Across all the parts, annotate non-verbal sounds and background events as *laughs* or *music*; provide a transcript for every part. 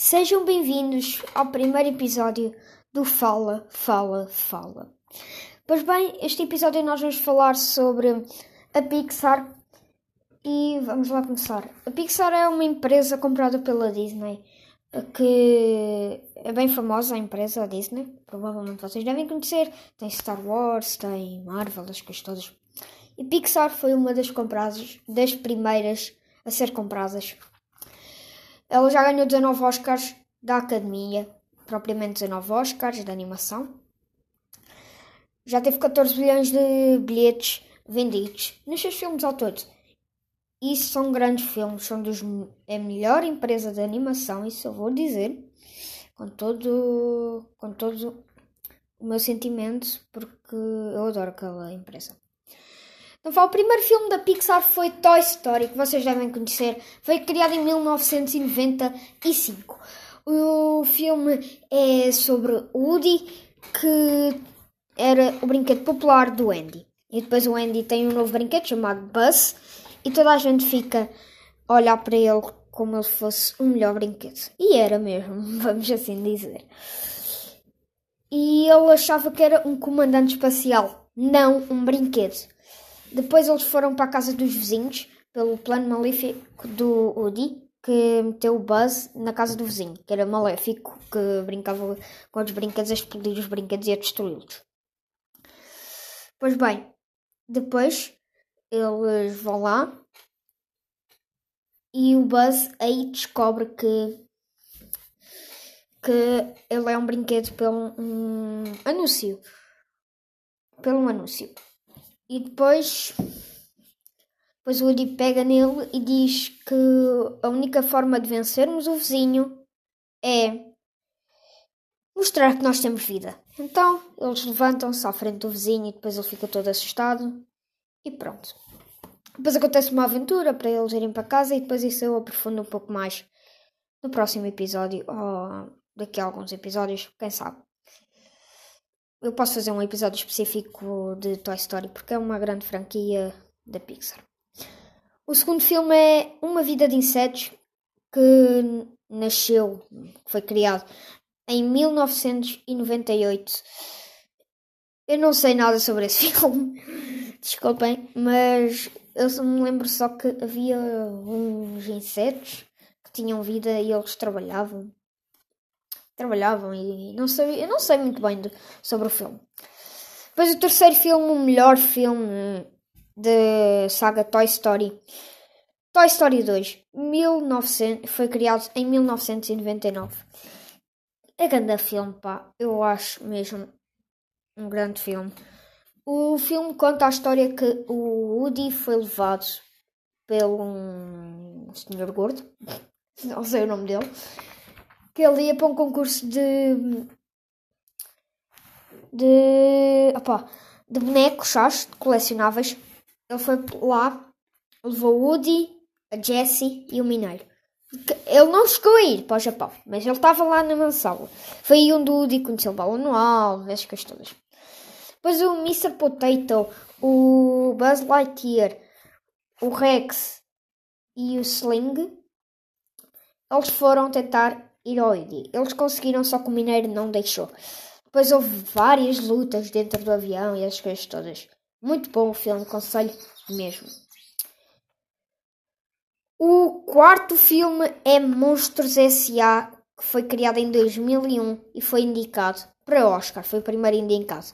Sejam bem-vindos ao primeiro episódio do Fala, Fala, Fala. Pois bem, este episódio nós vamos falar sobre a Pixar e vamos lá começar. A Pixar é uma empresa comprada pela Disney que é bem famosa a empresa a Disney, provavelmente vocês devem conhecer. Tem Star Wars, tem Marvel, as coisas todas. E Pixar foi uma das compradas, das primeiras a ser compradas. Ela já ganhou 19 Oscars da Academia, propriamente 19 Oscars de animação. Já teve 14 bilhões de bilhetes vendidos nos seus filmes ao todo. Isso são grandes filmes, são dos é a melhor empresa de animação, isso eu vou dizer com todo com todo o meu sentimento, porque eu adoro aquela empresa. Então, o primeiro filme da Pixar foi Toy Story, que vocês devem conhecer. Foi criado em 1995. O filme é sobre Woody, que era o brinquedo popular do Andy. E depois o Andy tem um novo brinquedo chamado Buzz, e toda a gente fica a olhar para ele como ele fosse o melhor brinquedo. E era mesmo, *laughs* vamos assim dizer. E ele achava que era um comandante espacial, não um brinquedo. Depois eles foram para a casa dos vizinhos, pelo plano maléfico do Woody, que meteu o Buzz na casa do vizinho, que era maléfico, que brincava com os brinquedos a explodir os brinquedos e a destruí-los. Pois bem, depois eles vão lá e o Buzz aí descobre que que ele é um brinquedo pelo um anúncio. Pelo um anúncio. E depois, depois o Woody pega nele e diz que a única forma de vencermos o vizinho é mostrar que nós temos vida. Então eles levantam-se à frente do vizinho e depois ele fica todo assustado e pronto. Depois acontece uma aventura para eles irem para casa e depois isso eu aprofundo um pouco mais no próximo episódio ou daqui a alguns episódios, quem sabe. Eu posso fazer um episódio específico de Toy Story porque é uma grande franquia da Pixar. O segundo filme é Uma Vida de Insetos, que nasceu, foi criado em 1998. Eu não sei nada sobre esse *laughs* filme, desculpem, mas eu me lembro só que havia uns insetos que tinham vida e eles trabalhavam trabalhavam e não sei, eu não sei muito bem de, sobre o filme. Depois o terceiro filme, o melhor filme da saga Toy Story. Toy Story 2, 1900, foi criado em 1999. É grande filme, pá. Eu acho mesmo um grande filme. O filme conta a história que o Woody foi levado pelo um senhor gordo, *laughs* não sei o nome dele, que ele ia para um concurso de. de. opa, de bonecos, acho, de colecionáveis. Ele foi lá, levou o Woody, a Jessie e o Mineiro. Ele não chegou a ir para o Japão, mas ele estava lá na mansão. Foi aí onde o Woody conheceu o alvo, essas coisas todas. Depois o Mr. Potato, o Buzz Lightyear, o Rex e o Sling, eles foram tentar Heroide. Eles conseguiram, só que o mineiro não deixou. Depois houve várias lutas dentro do avião e as coisas todas. Muito bom o filme, conselho mesmo. O quarto filme é Monstros S.A., que foi criado em 2001 e foi indicado para Oscar. Foi o primeiro indicado.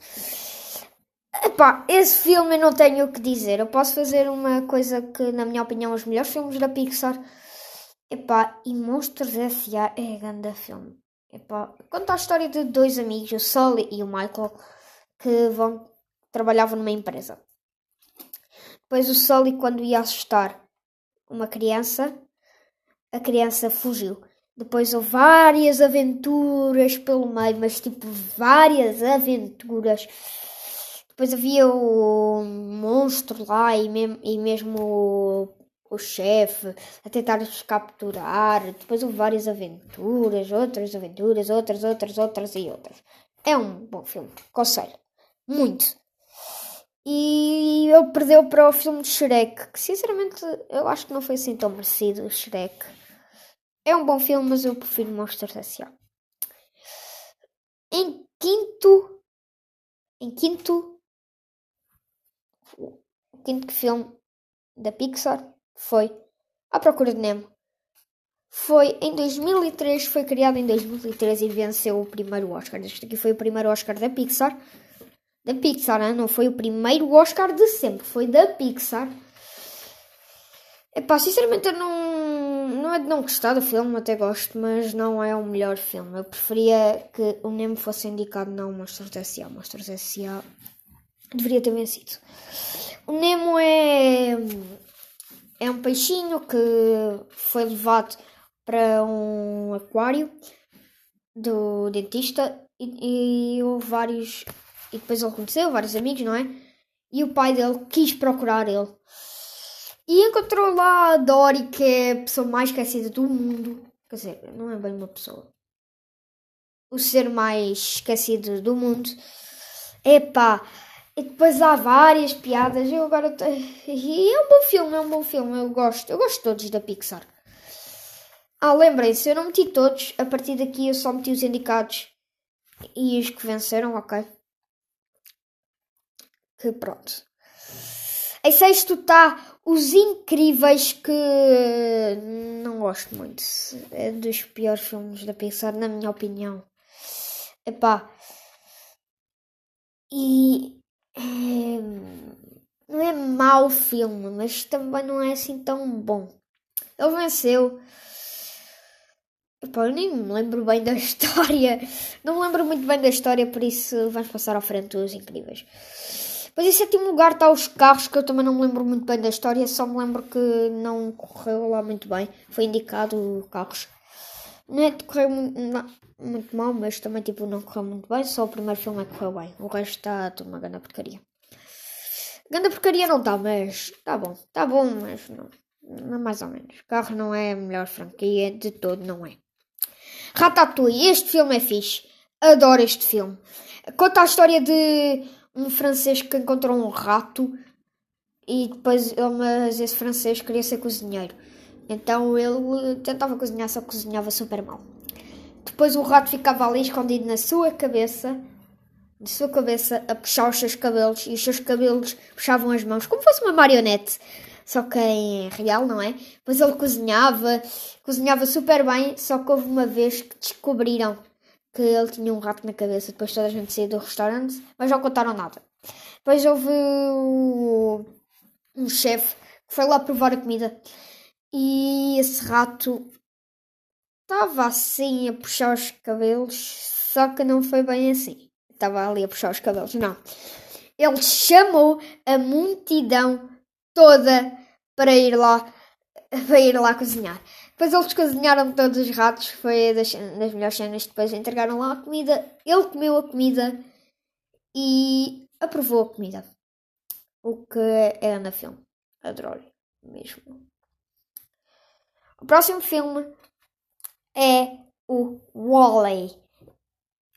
Epá, esse filme eu não tenho o que dizer. Eu posso fazer uma coisa que, na minha opinião, os melhores filmes da Pixar Epá, e Monstros S.A. é grande filme. Epá, conta a história de dois amigos, o Sully e o Michael, que vão trabalhavam numa empresa. Depois o Sully, quando ia assustar uma criança, a criança fugiu. Depois houve várias aventuras pelo meio, mas tipo várias aventuras. Depois havia o monstro lá e, mesmo, e mesmo o chefe, a tentar os capturar. Depois houve várias aventuras, outras aventuras, outras, outras, outras e outras. É um bom filme, conselho. Muito. E ele perdeu para o filme de Shrek, que sinceramente eu acho que não foi assim tão merecido o Shrek. É um bom filme, mas eu prefiro Monstros S.A. Em quinto. Em quinto. O quinto filme da Pixar foi A Procura de Nemo. Foi em 2003, foi criado em 2003 e venceu o primeiro Oscar. Este aqui foi o primeiro Oscar da Pixar. Da Pixar, né? não foi o primeiro Oscar de sempre, foi da Pixar. Epá, sinceramente eu não, não é de não gostar do filme, até gosto, mas não é o melhor filme. Eu preferia que o Nemo fosse indicado, não Monstros S.A. Monstros S.A. deveria ter vencido. O Nemo é, é um peixinho que foi levado para um aquário do dentista e, e vários. E depois ele conheceu vários amigos, não é? E o pai dele quis procurar ele. E encontrou lá a Dory, que é a pessoa mais esquecida do mundo. Quer dizer, não é bem uma pessoa. O ser mais esquecido do mundo. Epá, e depois há várias piadas. Eu agora. *laughs* E é um bom filme, é um bom filme. Eu gosto. Eu gosto todos da Pixar. Ah, lembrem-se, eu não meti todos. A partir daqui eu só meti os indicados. E os que venceram, ok. Que pronto. Em sexto está os Incríveis, que não gosto muito. É dos piores filmes da Pixar, na minha opinião. Epá. E. É, não é mau filme, mas também não é assim tão bom. Ele venceu. Epá, eu nem me lembro bem da *laughs* história. Não me lembro muito bem da história, por isso vamos passar à frente dos Incríveis. Mas em sétimo lugar está os carros, que eu também não me lembro muito bem da história, só me lembro que não correu lá muito bem. Foi indicado carros. Não é de correr muito, não, muito mal, mas também tipo, não correu muito bem. Só o primeiro filme é que correu bem. O resto está uma grande porcaria. Grande porcaria não está, mas está bom. Está bom, mas não, não. Mais ou menos. Carro não é a melhor franquia de todo, não é. Ratatouille, este filme é fixe. Adoro este filme. Conta a história de um francês que encontrou um rato e depois mas esse francês queria ser cozinheiro. Então ele tentava cozinhar, só cozinhava super mal. Depois o rato ficava ali escondido na sua cabeça, de sua cabeça, a puxar os seus cabelos, e os seus cabelos puxavam as mãos, como fosse uma marionete. Só que em real, não é? Depois ele cozinhava, cozinhava super bem, só que houve uma vez que descobriram que ele tinha um rato na cabeça depois toda a gente saiu do restaurante, mas não contaram nada. Depois houve um chefe que foi lá provar a comida e esse rato estava assim a puxar os cabelos, só que não foi bem assim. Estava ali a puxar os cabelos, não. Ele chamou a multidão toda para ir lá para ir lá cozinhar. Depois eles cozinharam todos os ratos, foi das, das melhores cenas. Depois entregaram lá a comida, ele comeu a comida e aprovou a comida. O que é na filme. Adoro mesmo. O próximo filme é o Wally.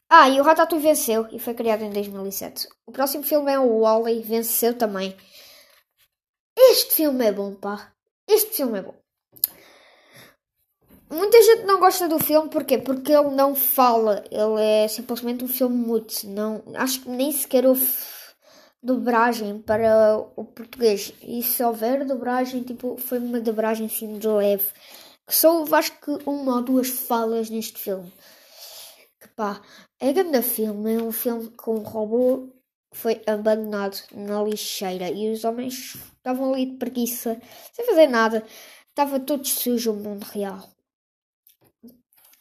Ah, e o Ratatouille venceu e foi criado em 2007. O próximo filme é o Wally, venceu também. Este filme é bom, pá. Este filme é bom. Muita gente não gosta do filme, porquê? Porque ele não fala, ele é simplesmente um filme mudo. Não, acho que nem sequer houve dobragem para o português. E se houver dobragem, tipo, foi uma dobragem assim de leve. Que só houve acho que uma ou duas falas neste filme. Que pá, é grande filme, é um filme com um robô foi abandonado na lixeira e os homens estavam ali de preguiça, sem fazer nada. Estava todo sujo o mundo real.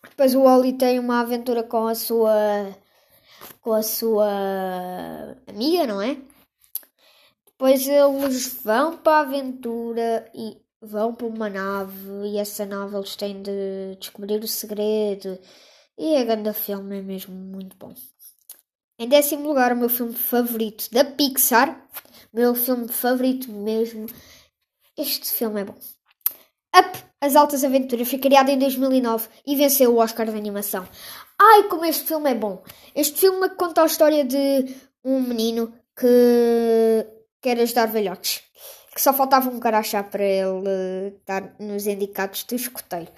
Depois o Wally tem uma aventura com a sua com a sua amiga, não é? Depois eles vão para a aventura e vão para uma nave e essa nave eles têm de descobrir o segredo. E a grande filme é mesmo muito bom. Em décimo lugar, o meu filme favorito da Pixar. Meu filme favorito mesmo. Este filme é bom. Up, As Altas Aventuras, foi criado em 2009 e venceu o Oscar de animação. Ai, como este filme é bom! Este filme conta a história de um menino que quer ajudar velhotes. Que só faltava um carachá para ele estar nos indicados do escoteiro.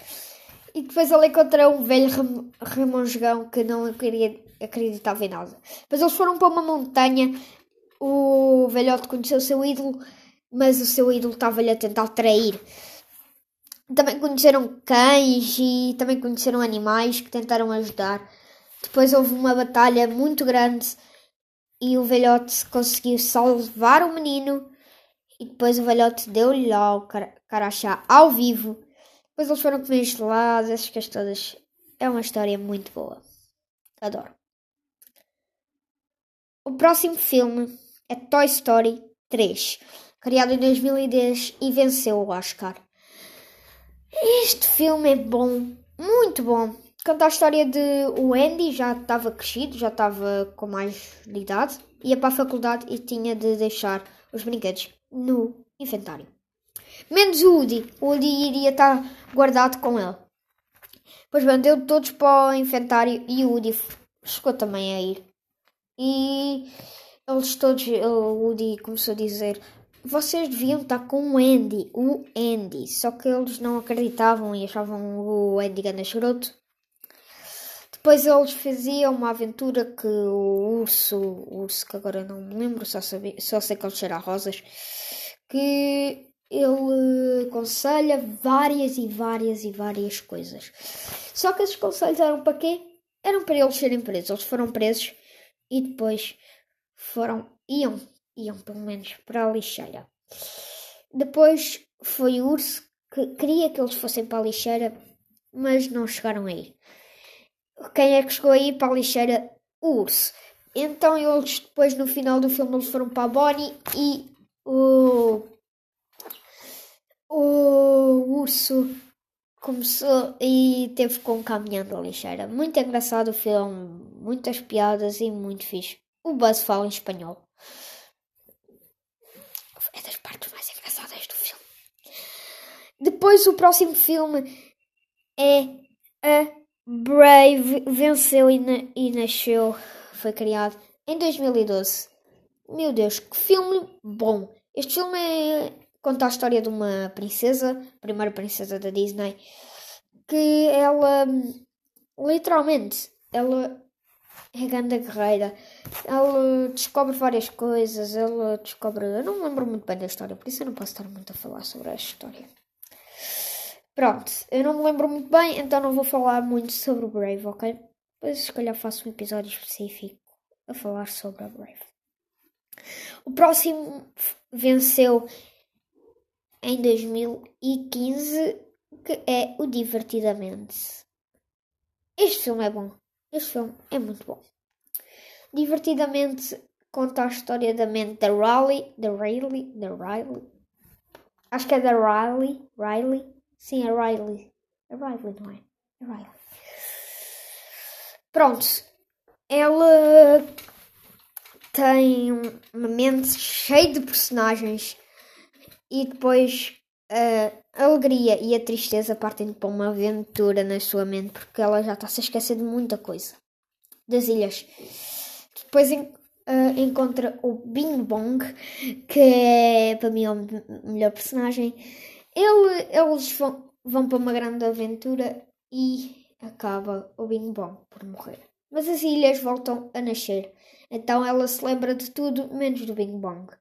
E depois ele encontrou um velho rem remongão que não queria acreditava em nada. Depois eles foram para uma montanha. O velhote conheceu o seu ídolo, mas o seu ídolo estava-lhe a tentar trair. Também conheceram cães e também conheceram animais que tentaram ajudar. Depois houve uma batalha muito grande e o velhote conseguiu salvar o menino. E depois o velhote deu-lhe lá o carachá ao vivo. Depois eles foram comer gelados, essas coisas todas. É uma história muito boa. Adoro. O próximo filme é Toy Story 3, criado em 2010 e venceu o Oscar. Este filme é bom, muito bom. Conta a história de o Andy, já estava crescido, já estava com mais de idade, ia para a faculdade e tinha de deixar os brinquedos no inventário. Menos o Woody. O Woody iria estar guardado com ele. Pois bem, deu todos para o inventário e o Woody chegou também a ir. E eles todos, o Woody começou a dizer: Vocês deviam estar com o Andy, o Andy. Só que eles não acreditavam e achavam o Andy gana charoto. Depois eles faziam uma aventura que o urso, o urso que agora não me lembro, só, sabia, só sei que ele cheira a rosas, que ele aconselha várias e várias e várias coisas. Só que esses conselhos eram para quê? Eram para eles serem presos. Eles foram presos e depois foram, iam, iam pelo menos para a lixeira. Depois foi o urso que queria que eles fossem para a lixeira, mas não chegaram a ir. Quem é que chegou aí para a lixeira? O urso. Então eles depois no final do filme eles foram para a Bonnie e o, o urso começou e teve com caminhão da lixeira. Muito engraçado o filme, muitas piadas e muito fixe. O Buzz fala em espanhol. É das partes mais engraçadas do filme. Depois o próximo filme é a Brave venceu e, na, e nasceu, foi criado em 2012. Meu Deus, que filme bom! Este filme é, conta a história de uma princesa, primeira princesa da Disney, que ela literalmente ela é grande guerreira. Ela descobre várias coisas, ela descobre. Eu não me lembro muito bem da história, por isso eu não posso estar muito a falar sobre a história. Pronto, eu não me lembro muito bem, então não vou falar muito sobre o Brave, ok? Depois se calhar faço um episódio específico a falar sobre a Brave. O próximo venceu em 2015, que é o Divertidamente. Este filme é bom. Este filme é muito bom. Divertidamente conta a história da mente da Riley, da Riley, da Riley. Acho que é da Riley, Riley Sim, a Riley. A Riley, não é? A Riley. Pronto. Ela tem uma mente cheia de personagens e depois a alegria e a tristeza partem para uma aventura na sua mente porque ela já está-se a esquecer de muita coisa. Das ilhas. Depois uh, encontra o Bing Bong, que é para mim o melhor personagem ele, eles vão, vão para uma grande aventura e acaba o Bing Bong por morrer. Mas as ilhas voltam a nascer. Então ela se lembra de tudo menos do Bing Bong.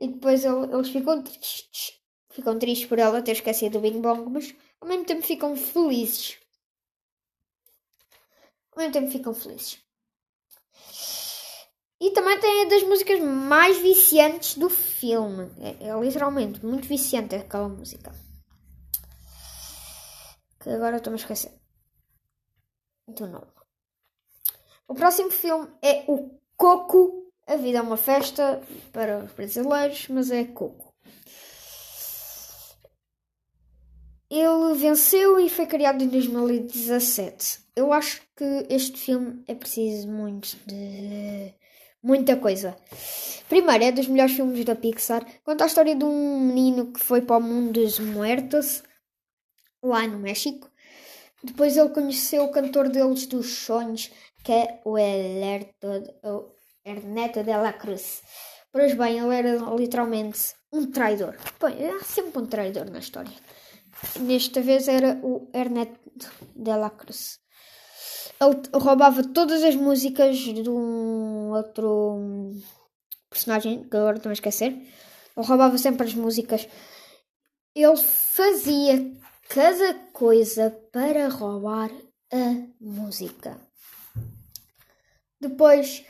E depois eles ficam tristes. Ficam tristes por ela ter esquecido do Bing Bong, mas ao mesmo tempo ficam felizes. Ao mesmo tempo ficam felizes. E também tem das músicas mais viciantes do filme. É, é literalmente muito viciante aquela música. Que agora estou-me a esquecer. Então não. O próximo filme é o Coco. A vida é uma festa para os brasileiros, mas é Coco. Ele venceu e foi criado em 2017. Eu acho que este filme é preciso muito de muita coisa. Primeiro, é dos melhores filmes da Pixar. Conta a história de um menino que foi para o mundo dos muertos, lá no México. Depois ele conheceu o cantor deles dos sonhos, que é o Ernesto de la Cruz. Pois bem, ele era literalmente um traidor. Bem, há sempre um traidor na história. Nesta vez era o Ernesto de la Cruz. Ele roubava todas as músicas de um outro personagem, que agora estou a esquecer. Ele roubava sempre as músicas. Ele fazia cada coisa para roubar a música. Depois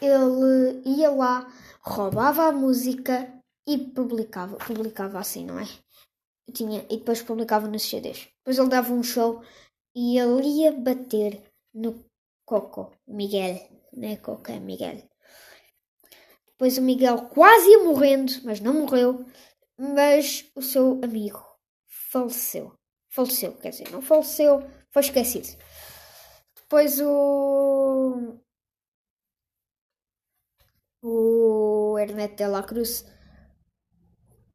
ele ia lá, roubava a música e publicava. Publicava assim, não é? Tinha, e depois publicava nos CDs. Depois ele dava um show e ele ia bater no Coco, Miguel. Não é Coco, é Miguel. Depois o Miguel quase ia morrendo, mas não morreu. Mas o seu amigo faleceu. Faleceu, quer dizer, não faleceu, foi esquecido. Depois o. O Ernesto de la Cruz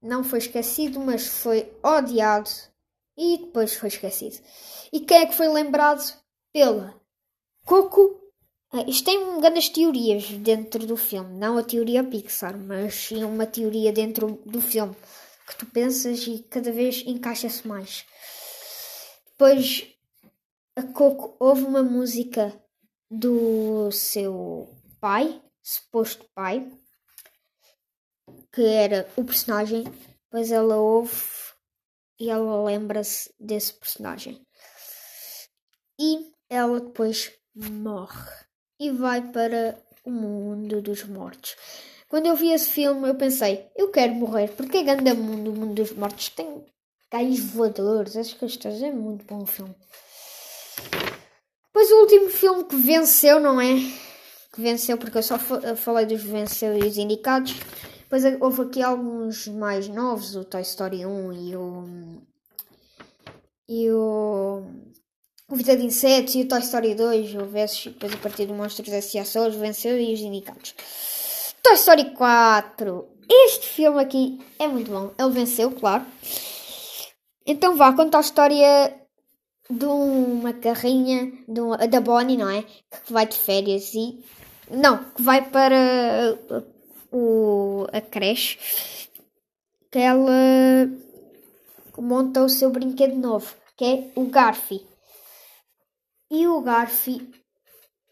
não foi esquecido, mas foi odiado e depois foi esquecido. E quem é que foi lembrado? Pela Coco. Ah, isto tem grandes teorias dentro do filme, não a teoria Pixar, mas sim uma teoria dentro do filme que tu pensas e cada vez encaixa-se mais. Depois a Coco ouve uma música do seu pai, suposto pai, que era o personagem, depois ela ouve e ela lembra-se desse personagem. E ela depois morre e vai para o mundo dos mortos. Quando eu vi esse filme, eu pensei, eu quero morrer, porque é grande mundo, o mundo dos mortos tem cães voadores, essas coisas, é muito bom o filme. Depois o último filme que venceu, não é? Que venceu, porque eu só falei dos vencedores indicados. Depois houve aqui alguns mais novos, o Toy Story 1 e o. E o. O Vida de Insetos e o Toy Story 2, houve esses, depois a partir do Monstros S.A. os venceu e os indicados. Toy Story 4. Este filme aqui é muito bom. Ele venceu, claro. Então vá contar a história de uma carrinha de uma, da Bonnie, não é? Que vai de férias e. Não, que vai para o, a creche. Que ela monta o seu brinquedo novo, que é o Garfi. E o Garfi.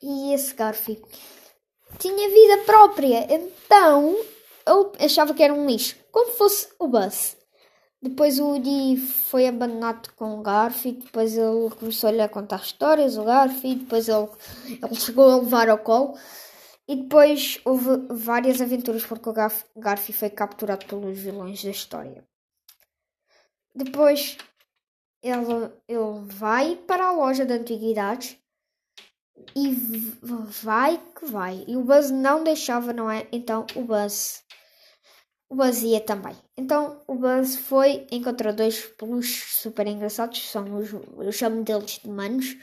E esse Garfi tinha vida própria. Então eu achava que era um lixo. Como fosse o Buzz. Depois o Woody foi abandonado com o Garfi, depois ele começou-lhe a contar histórias, o Garfi, depois ele, ele chegou a levar ao colo. E depois houve várias aventuras porque o Garfi foi capturado pelos vilões da história. Depois ele, ele vai para a loja de antiguidades e vai que vai. E o Buzz não deixava, não é? Então o Buzz o Buzz ia também. Então o Buzz foi, encontrou dois peluches super engraçados, são os, eu chamo deles de manos,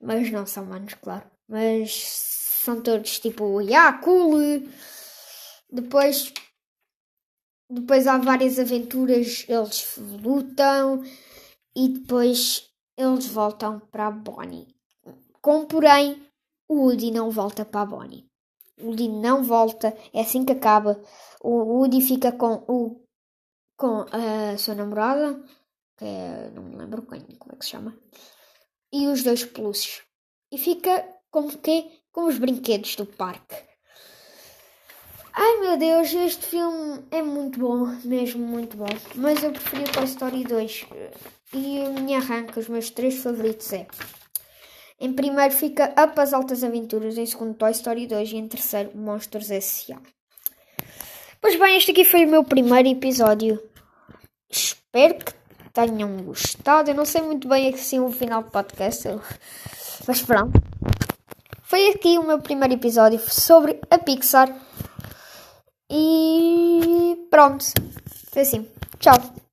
mas não são manos, claro. Mas são todos tipo, yeah, cool. Depois, depois há várias aventuras, eles lutam e depois eles voltam para a Bonnie. Com porém, o Woody não volta para a Bonnie. O Woody não volta, é assim que acaba. O Woody fica com o com a sua namorada, que é, não me lembro quem, como é que se chama, e os dois peluches. E fica com o quê? Com os brinquedos do parque. Ai meu Deus, este filme é muito bom, mesmo muito bom. Mas eu preferi o Toy Story 2. E a minha arranca, os meus três favoritos é em primeiro fica Up as Altas Aventuras, em segundo Toy Story 2 e em terceiro Monstros S.A. Pois bem, este aqui foi o meu primeiro episódio. Espero que tenham gostado. Eu não sei muito bem assim o final do podcast, mas pronto. Foi aqui o meu primeiro episódio sobre a Pixar. E pronto. Foi assim. Tchau.